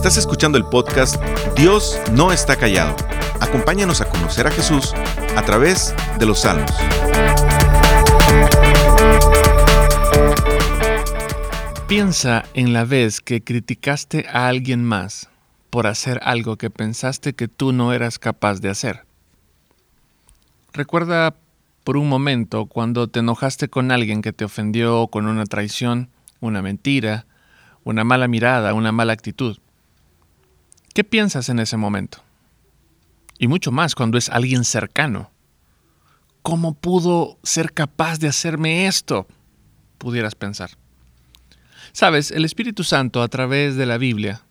Estás escuchando el podcast Dios no está callado. Acompáñanos a conocer a Jesús a través de los salmos. Piensa en la vez que criticaste a alguien más por hacer algo que pensaste que tú no eras capaz de hacer. Recuerda por un momento cuando te enojaste con alguien que te ofendió con una traición, una mentira, una mala mirada, una mala actitud. ¿Qué piensas en ese momento? Y mucho más cuando es alguien cercano. ¿Cómo pudo ser capaz de hacerme esto? Pudieras pensar. Sabes, el Espíritu Santo a través de la Biblia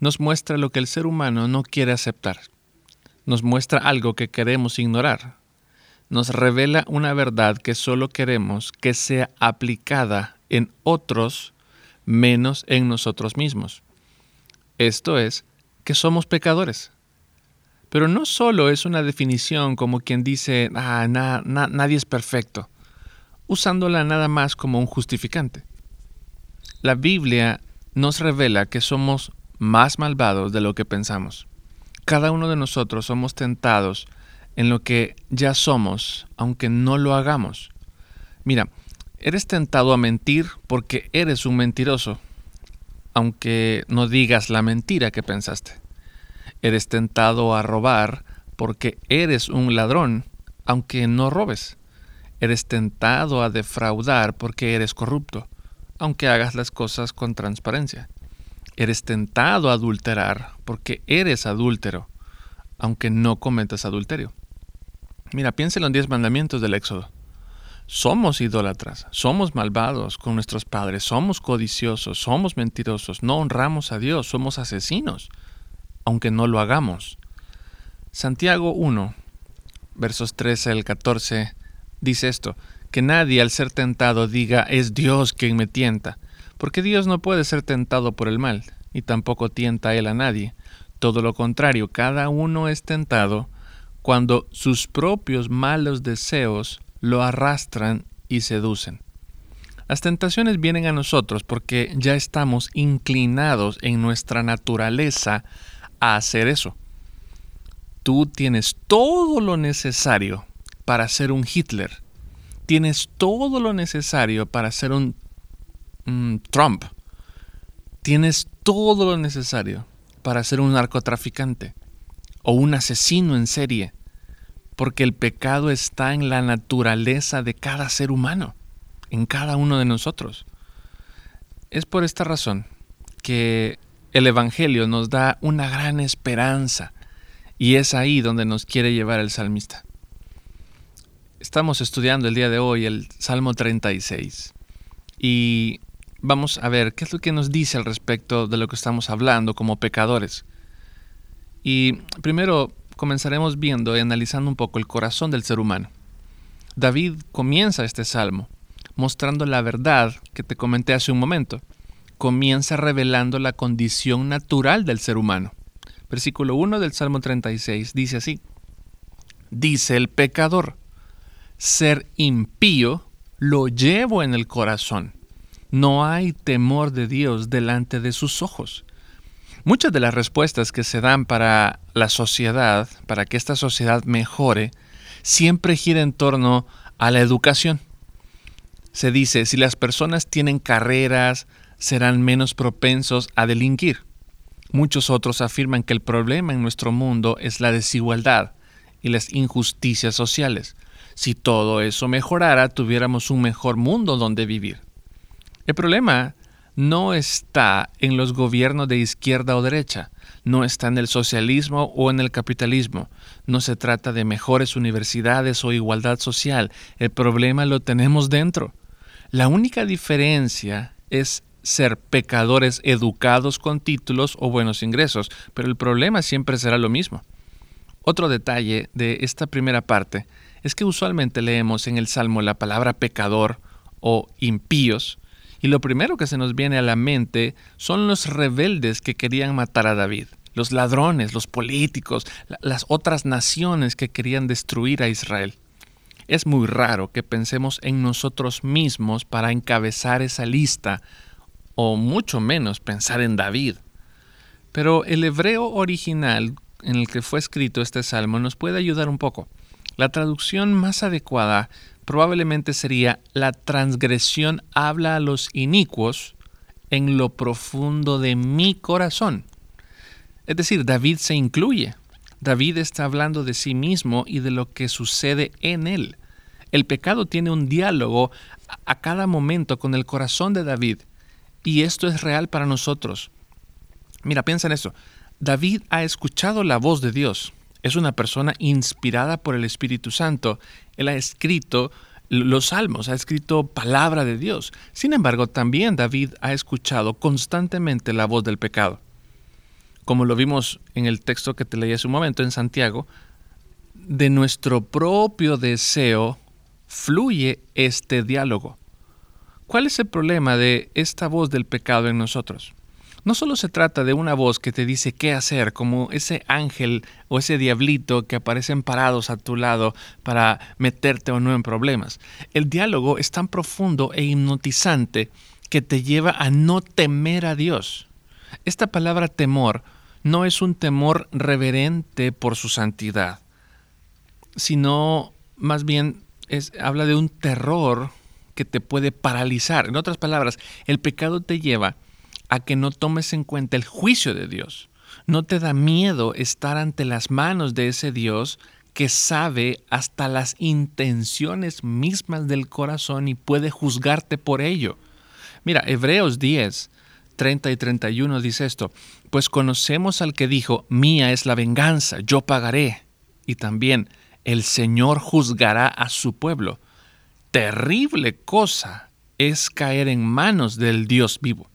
nos muestra lo que el ser humano no quiere aceptar. Nos muestra algo que queremos ignorar. Nos revela una verdad que solo queremos que sea aplicada en otros menos en nosotros mismos. Esto es, que somos pecadores. Pero no solo es una definición como quien dice, ah, nadie es perfecto, usándola nada más como un justificante. La Biblia nos revela que somos más malvados de lo que pensamos. Cada uno de nosotros somos tentados en lo que ya somos, aunque no lo hagamos. Mira, eres tentado a mentir porque eres un mentiroso, aunque no digas la mentira que pensaste. Eres tentado a robar porque eres un ladrón, aunque no robes. Eres tentado a defraudar porque eres corrupto, aunque hagas las cosas con transparencia. Eres tentado a adulterar porque eres adúltero, aunque no cometas adulterio. Mira, piensa en los diez mandamientos del Éxodo. Somos idólatras, somos malvados con nuestros padres, somos codiciosos, somos mentirosos, no honramos a Dios, somos asesinos, aunque no lo hagamos. Santiago 1, versos 13 al 14, dice esto, que nadie al ser tentado diga es Dios quien me tienta, porque Dios no puede ser tentado por el mal, y tampoco tienta él a nadie. Todo lo contrario, cada uno es tentado cuando sus propios malos deseos lo arrastran y seducen. Las tentaciones vienen a nosotros porque ya estamos inclinados en nuestra naturaleza a hacer eso. Tú tienes todo lo necesario para ser un Hitler. Tienes todo lo necesario para ser un Trump. Tienes todo lo necesario para ser un narcotraficante o un asesino en serie porque el pecado está en la naturaleza de cada ser humano, en cada uno de nosotros. Es por esta razón que el Evangelio nos da una gran esperanza y es ahí donde nos quiere llevar el salmista. Estamos estudiando el día de hoy el Salmo 36 y vamos a ver qué es lo que nos dice al respecto de lo que estamos hablando como pecadores. Y primero comenzaremos viendo y analizando un poco el corazón del ser humano. David comienza este salmo mostrando la verdad que te comenté hace un momento. Comienza revelando la condición natural del ser humano. Versículo 1 del Salmo 36 dice así, dice el pecador, ser impío lo llevo en el corazón. No hay temor de Dios delante de sus ojos. Muchas de las respuestas que se dan para la sociedad, para que esta sociedad mejore, siempre gira en torno a la educación. Se dice, si las personas tienen carreras, serán menos propensos a delinquir. Muchos otros afirman que el problema en nuestro mundo es la desigualdad y las injusticias sociales. Si todo eso mejorara, tuviéramos un mejor mundo donde vivir. El problema no está en los gobiernos de izquierda o derecha, no está en el socialismo o en el capitalismo, no se trata de mejores universidades o igualdad social, el problema lo tenemos dentro. La única diferencia es ser pecadores educados con títulos o buenos ingresos, pero el problema siempre será lo mismo. Otro detalle de esta primera parte es que usualmente leemos en el Salmo la palabra pecador o impíos, y lo primero que se nos viene a la mente son los rebeldes que querían matar a David, los ladrones, los políticos, las otras naciones que querían destruir a Israel. Es muy raro que pensemos en nosotros mismos para encabezar esa lista, o mucho menos pensar en David. Pero el hebreo original en el que fue escrito este salmo nos puede ayudar un poco. La traducción más adecuada probablemente sería la transgresión habla a los inicuos en lo profundo de mi corazón. Es decir, David se incluye. David está hablando de sí mismo y de lo que sucede en él. El pecado tiene un diálogo a cada momento con el corazón de David y esto es real para nosotros. Mira, piensa en eso. David ha escuchado la voz de Dios. Es una persona inspirada por el Espíritu Santo. Él ha escrito los salmos, ha escrito palabra de Dios. Sin embargo, también David ha escuchado constantemente la voz del pecado. Como lo vimos en el texto que te leí hace un momento en Santiago, de nuestro propio deseo fluye este diálogo. ¿Cuál es el problema de esta voz del pecado en nosotros? No solo se trata de una voz que te dice qué hacer, como ese ángel o ese diablito que aparecen parados a tu lado para meterte o no en problemas. El diálogo es tan profundo e hipnotizante que te lleva a no temer a Dios. Esta palabra temor no es un temor reverente por su santidad, sino más bien es, habla de un terror que te puede paralizar. En otras palabras, el pecado te lleva a que no tomes en cuenta el juicio de Dios. No te da miedo estar ante las manos de ese Dios que sabe hasta las intenciones mismas del corazón y puede juzgarte por ello. Mira, Hebreos 10, 30 y 31 dice esto, pues conocemos al que dijo, mía es la venganza, yo pagaré. Y también, el Señor juzgará a su pueblo terrible cosa es caer en manos del Dios vivo.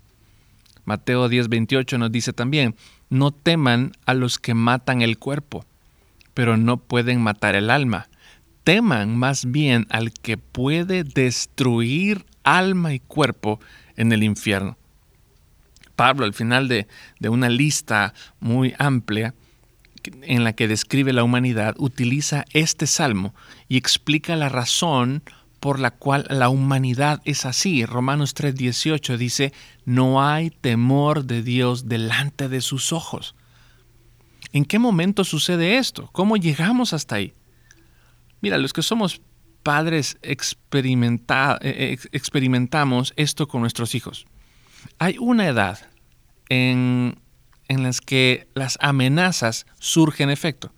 Mateo 10:28 nos dice también, no teman a los que matan el cuerpo, pero no pueden matar el alma. Teman más bien al que puede destruir alma y cuerpo en el infierno. Pablo, al final de, de una lista muy amplia, en la que describe la humanidad, utiliza este salmo y explica la razón por la cual la humanidad es así. Romanos 3:18 dice, no hay temor de Dios delante de sus ojos. ¿En qué momento sucede esto? ¿Cómo llegamos hasta ahí? Mira, los que somos padres eh, eh, experimentamos esto con nuestros hijos. Hay una edad en, en las que las amenazas surgen efecto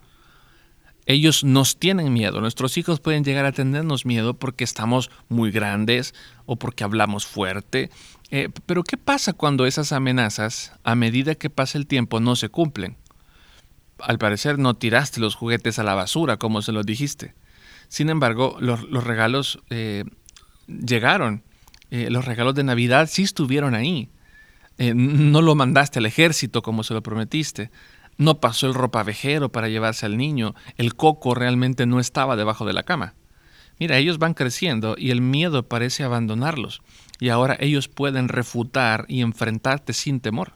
ellos nos tienen miedo. Nuestros hijos pueden llegar a tenernos miedo porque estamos muy grandes o porque hablamos fuerte. Eh, pero ¿qué pasa cuando esas amenazas, a medida que pasa el tiempo, no se cumplen? Al parecer no tiraste los juguetes a la basura, como se los dijiste. Sin embargo, los, regalos eh, llegaron. Eh, los regalos de Navidad sí estuvieron ahí. no lo mandaste al ejército como se lo prometiste. No pasó el ropavejero para llevarse al niño. El coco realmente no estaba debajo de la cama. Mira, ellos van creciendo y el miedo parece abandonarlos. Y ahora ellos pueden refutar y enfrentarte sin temor.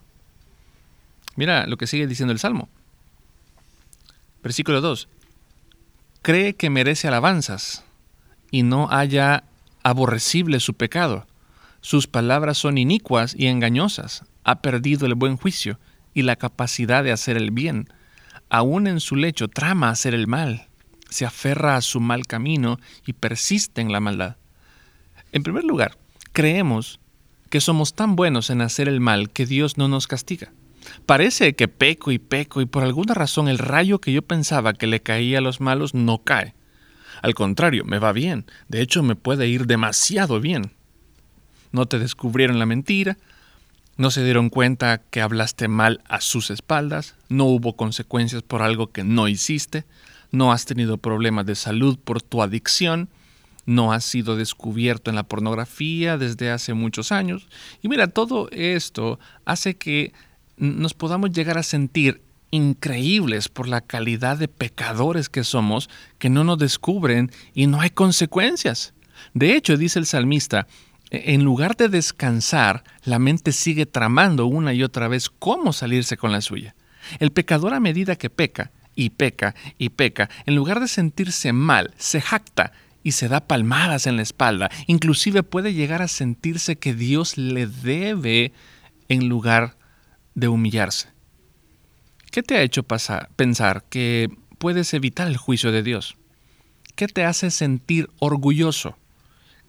Mira lo que sigue diciendo el Salmo. Versículo 2. Cree que merece alabanzas y no haya aborrecible su pecado. Sus palabras son inicuas y engañosas. Ha perdido el buen juicio y la capacidad de hacer el bien. Aún en su lecho trama hacer el mal, se aferra a su mal camino y persiste en la maldad. En primer lugar, creemos que somos tan buenos en hacer el mal que Dios no nos castiga. Parece que peco y peco y por alguna razón el rayo que yo pensaba que le caía a los malos no cae. Al contrario, me va bien. De hecho, me puede ir demasiado bien. No te descubrieron la mentira, no se dieron cuenta que hablaste mal a sus espaldas, no hubo consecuencias por algo que no hiciste, no has tenido problemas de salud por tu adicción, no has sido descubierto en la pornografía desde hace muchos años. Y mira, todo esto hace que nos podamos llegar a sentir increíbles por la calidad de pecadores que somos, que no nos descubren y no hay consecuencias. De hecho, dice el salmista, en lugar de descansar, la mente sigue tramando una y otra vez cómo salirse con la suya. El pecador a medida que peca, y peca, y peca, en lugar de sentirse mal, se jacta y se da palmadas en la espalda. Inclusive puede llegar a sentirse que Dios le debe en lugar de humillarse. ¿Qué te ha hecho pensar que puedes evitar el juicio de Dios? ¿Qué te hace sentir orgulloso?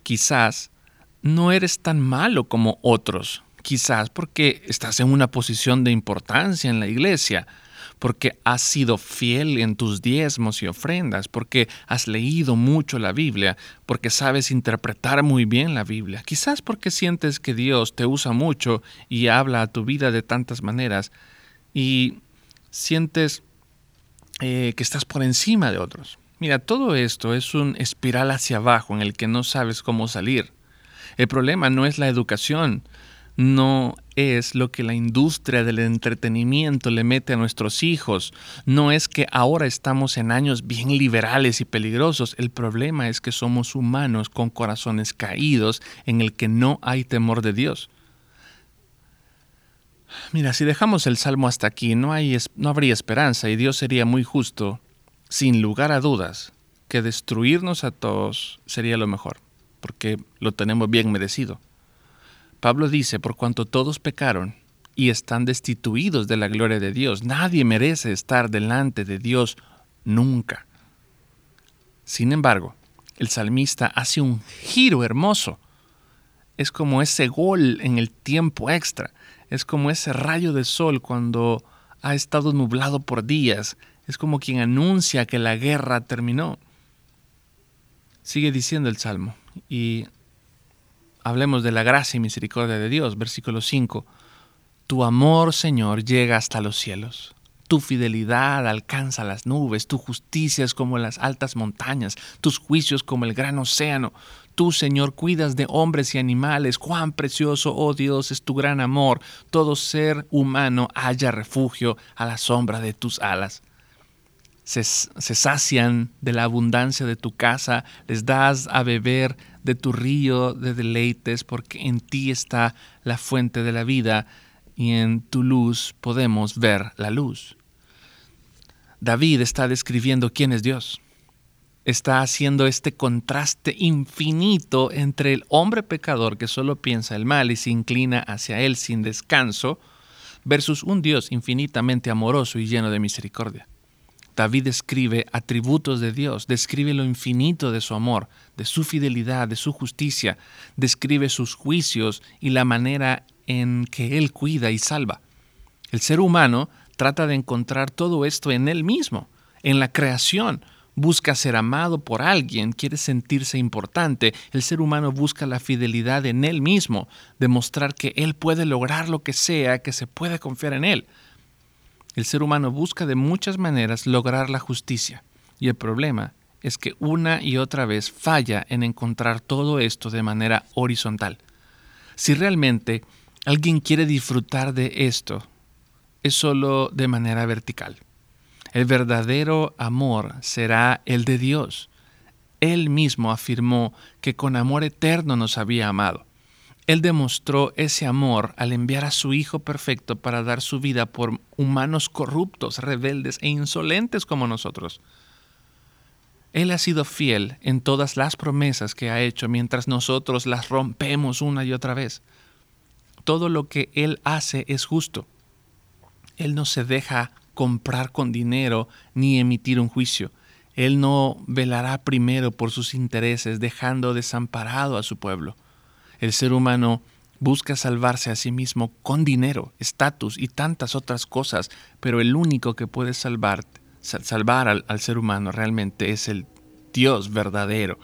Quizás no eres tan malo como otros, quizás porque estás en una posición de importancia en la iglesia, porque has sido fiel en tus diezmos y ofrendas, porque has leído mucho la Biblia, porque sabes interpretar muy bien la Biblia, quizás porque sientes que Dios te usa mucho y habla a tu vida de tantas maneras y sientes eh, que estás por encima de otros. Mira, todo esto es un espiral hacia abajo en el que no sabes cómo salir. El problema no es la educación, no es lo que la industria del entretenimiento le mete a nuestros hijos, no es que ahora estamos en años bien liberales y peligrosos, el problema es que somos humanos con corazones caídos en el que no hay temor de Dios. Mira, si dejamos el salmo hasta aquí, no, hay, no habría esperanza y Dios sería muy justo, sin lugar a dudas, que destruirnos a todos sería lo mejor, porque lo tenemos bien merecido. Pablo dice, por cuanto todos pecaron y están destituidos de la gloria de Dios, nadie merece estar delante de Dios nunca. Sin embargo, el salmista hace un giro hermoso. Es como ese gol en el tiempo extra. Es como ese rayo de sol cuando ha estado nublado por días. Es como quien anuncia que la guerra terminó. Sigue diciendo el Salmo. Y hablemos de la gracia y misericordia de Dios, versículo 5. Tu amor, Señor, llega hasta los cielos. Tu fidelidad alcanza las nubes, tu justicia es como las altas montañas, tus juicios como el gran océano. Tú, Señor, cuidas de hombres y animales. Cuán precioso, oh Dios, es tu gran amor. Todo ser humano haya refugio a la sombra de tus alas se, sacian de la abundancia de tu casa, les das a beber de tu río de deleites, porque en ti está la fuente de la vida y en tu luz podemos ver la luz. David está describiendo quién es Dios. Está haciendo este contraste infinito entre el hombre pecador que solo piensa el mal y se inclina hacia él sin descanso, versus un Dios infinitamente amoroso y lleno de misericordia. David describe atributos de Dios, describe lo infinito de su amor, de su fidelidad, de su justicia, describe sus juicios y la manera en que Él cuida y salva. El ser humano trata de encontrar todo esto en Él mismo, en la creación. Busca ser amado por alguien, quiere sentirse importante. El ser humano busca la fidelidad en Él mismo, demostrar que Él puede lograr lo que sea, que se puede confiar en Él. El ser humano busca de muchas maneras lograr la justicia y el problema es que una y otra vez falla en encontrar todo esto de manera horizontal. Si realmente alguien quiere disfrutar de esto, es solo de manera vertical. El verdadero amor será el de Dios. Él mismo afirmó que con amor eterno nos había amado. Él demostró ese amor al enviar a su Hijo perfecto para dar su vida por humanos corruptos, rebeldes e insolentes como nosotros. Él ha sido fiel en todas las promesas que ha hecho mientras nosotros las rompemos una y otra vez. Todo lo que Él hace es justo. Él no se deja comprar con dinero ni emitir un juicio. Él no velará primero por sus intereses dejando desamparado a su pueblo. El ser humano busca salvarse a sí mismo con dinero, estatus y tantas otras cosas, pero el único que puede salvar, salvar al, al ser humano realmente es el Dios verdadero.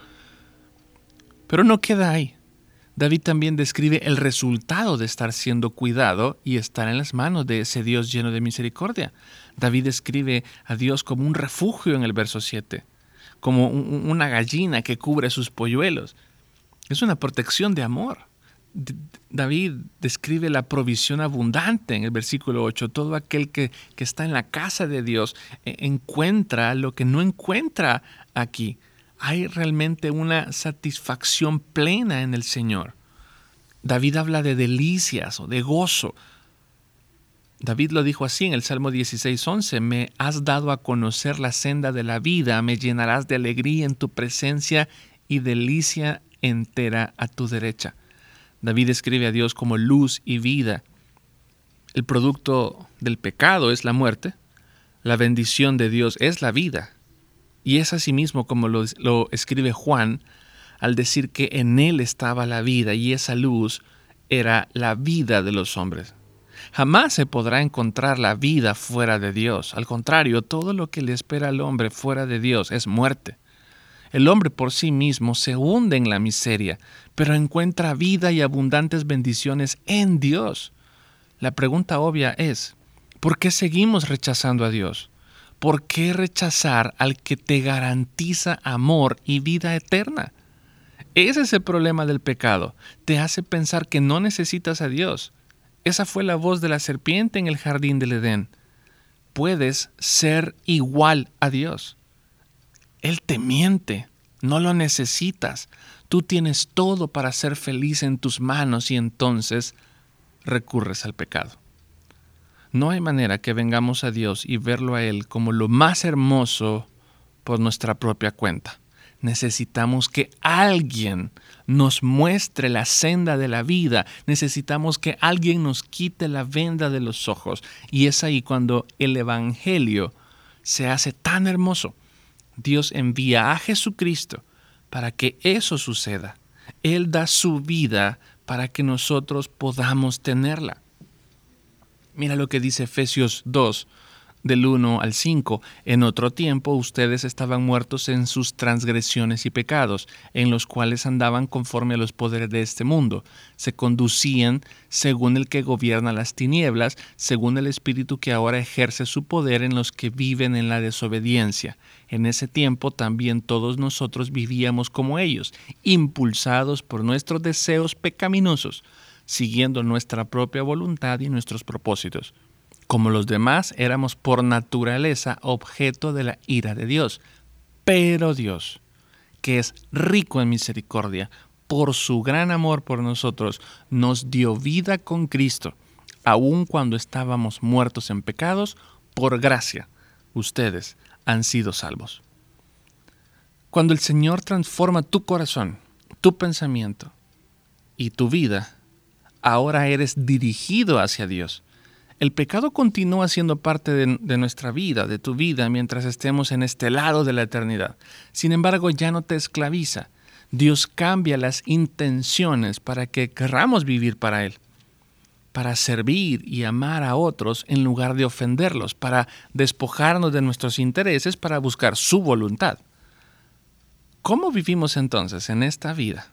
Pero no queda ahí. David también describe el resultado de estar siendo cuidado y estar en las manos de ese Dios lleno de misericordia. David describe a Dios como un refugio en el verso 7, como una gallina que cubre sus polluelos. Es una protección de amor. David describe la provisión abundante en el versículo 8. Todo aquel que, que, está en la casa de Dios e, encuentra lo que no encuentra aquí. Hay realmente una satisfacción plena en el Señor. David habla de delicias o de gozo. David lo dijo así en el Salmo 16:11, me has dado a conocer la senda de la vida, me llenarás de alegría en tu presencia y delicia entera a tu derecha. David escribe a Dios como luz y vida. El producto del pecado es la muerte, La bendición de Dios es la vida. Y es asimismo como lo, lo escribe Juan al decir que en Él estaba la vida y esa luz era la vida de los hombres. Jamás se podrá encontrar la vida fuera de Dios. Al contrario, todo lo que le espera al hombre fuera de Dios es muerte. El hombre por sí mismo se hunde en la miseria, pero encuentra vida y abundantes bendiciones en Dios. La pregunta obvia es, ¿por qué seguimos rechazando a Dios? ¿Por qué rechazar al que te garantiza amor y vida eterna? Ese es el problema del pecado. Te hace pensar que no necesitas a Dios. Esa fue la voz de la serpiente en el jardín del Edén. Puedes ser igual a Dios. Él te miente. No lo necesitas. Tú tienes todo para ser feliz en tus manos y entonces recurres al pecado. No hay manera que vengamos a Dios y verlo a Él como lo más hermoso por nuestra propia cuenta necesitamos que alguien nos muestre la senda de la vida, necesitamos que alguien nos quite la venda de los ojos. Y es ahí cuando el Evangelio se hace tan hermoso. Dios envía a Jesucristo para que eso suceda. Él da su vida para que nosotros podamos tenerla. Mira lo que dice Efesios 2, del 1 al 5. En otro tiempo ustedes estaban muertos en sus transgresiones y pecados, en los cuales andaban conforme a los poderes de este mundo. Se conducían según el que gobierna las tinieblas, según el espíritu que ahora ejerce su poder en los que viven en la desobediencia. En ese tiempo también todos nosotros vivíamos como ellos, impulsados por nuestros deseos pecaminosos, siguiendo nuestra propia voluntad y nuestros propósitos. Como los demás, éramos por naturaleza objeto de la ira de Dios. Pero Dios, que es rico en misericordia, por su gran amor por nosotros, nos dio vida con Cristo, aun cuando estábamos muertos en pecados, por gracia, ustedes han sido salvos. Cuando el Señor transforma tu corazón, tu pensamiento y tu vida, ahora eres dirigido hacia Dios el pecado continúa siendo parte de, nuestra vida, de tu vida, mientras estemos en este lado de la eternidad. Sin embargo, ya no te esclaviza. Dios cambia las intenciones para que querramos vivir para Él, para servir y amar a otros en lugar de ofenderlos, para despojarnos de nuestros intereses para buscar su voluntad. ¿Cómo vivimos entonces en esta vida?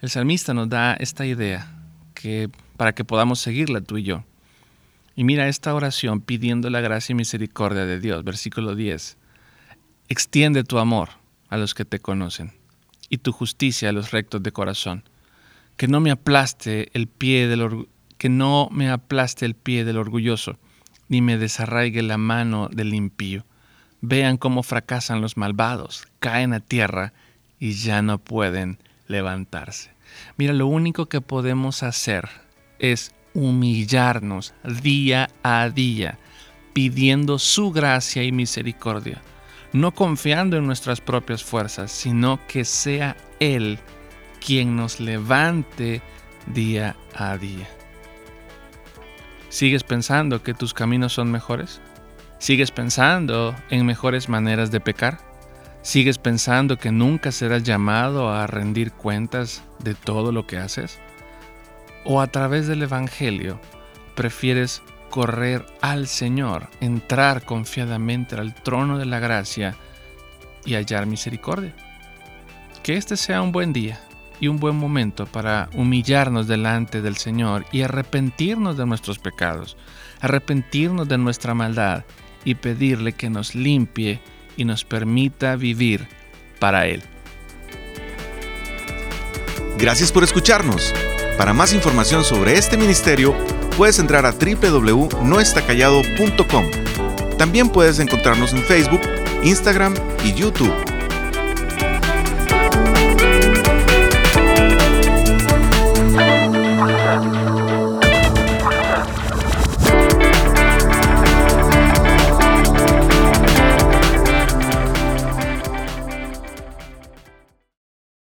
El salmista nos da esta idea que, para que podamos seguirla tú y yo. Y mira esta oración pidiendo la gracia y misericordia de Dios, versículo 10. Extiende tu amor a los que te conocen y tu justicia a los rectos de corazón. Que no me aplaste el pie del que no me aplaste el pie del orgulloso, ni me desarraigue la mano del impío. Vean cómo fracasan los malvados, caen a tierra y ya no pueden levantarse. Mira, lo único que podemos hacer es humillarnos día a día, pidiendo su gracia y misericordia, no confiando en nuestras propias fuerzas, sino que sea Él quien nos levante día a día. ¿Sigues pensando que tus caminos son mejores? ¿Sigues pensando en mejores maneras de pecar? ¿Sigues pensando que nunca serás llamado a rendir cuentas de todo lo que haces? O a través del Evangelio prefieres correr al Señor, entrar confiadamente al trono de la gracia y hallar misericordia. Que este sea un buen día y un buen momento para humillarnos delante del Señor y arrepentirnos de nuestros pecados, arrepentirnos de nuestra maldad y pedirle que nos limpie y nos permita vivir para Él. Gracias por escucharnos. Para más información sobre este ministerio, puedes entrar a www.noestacallado.com. También puedes encontrarnos en Facebook, Instagram y YouTube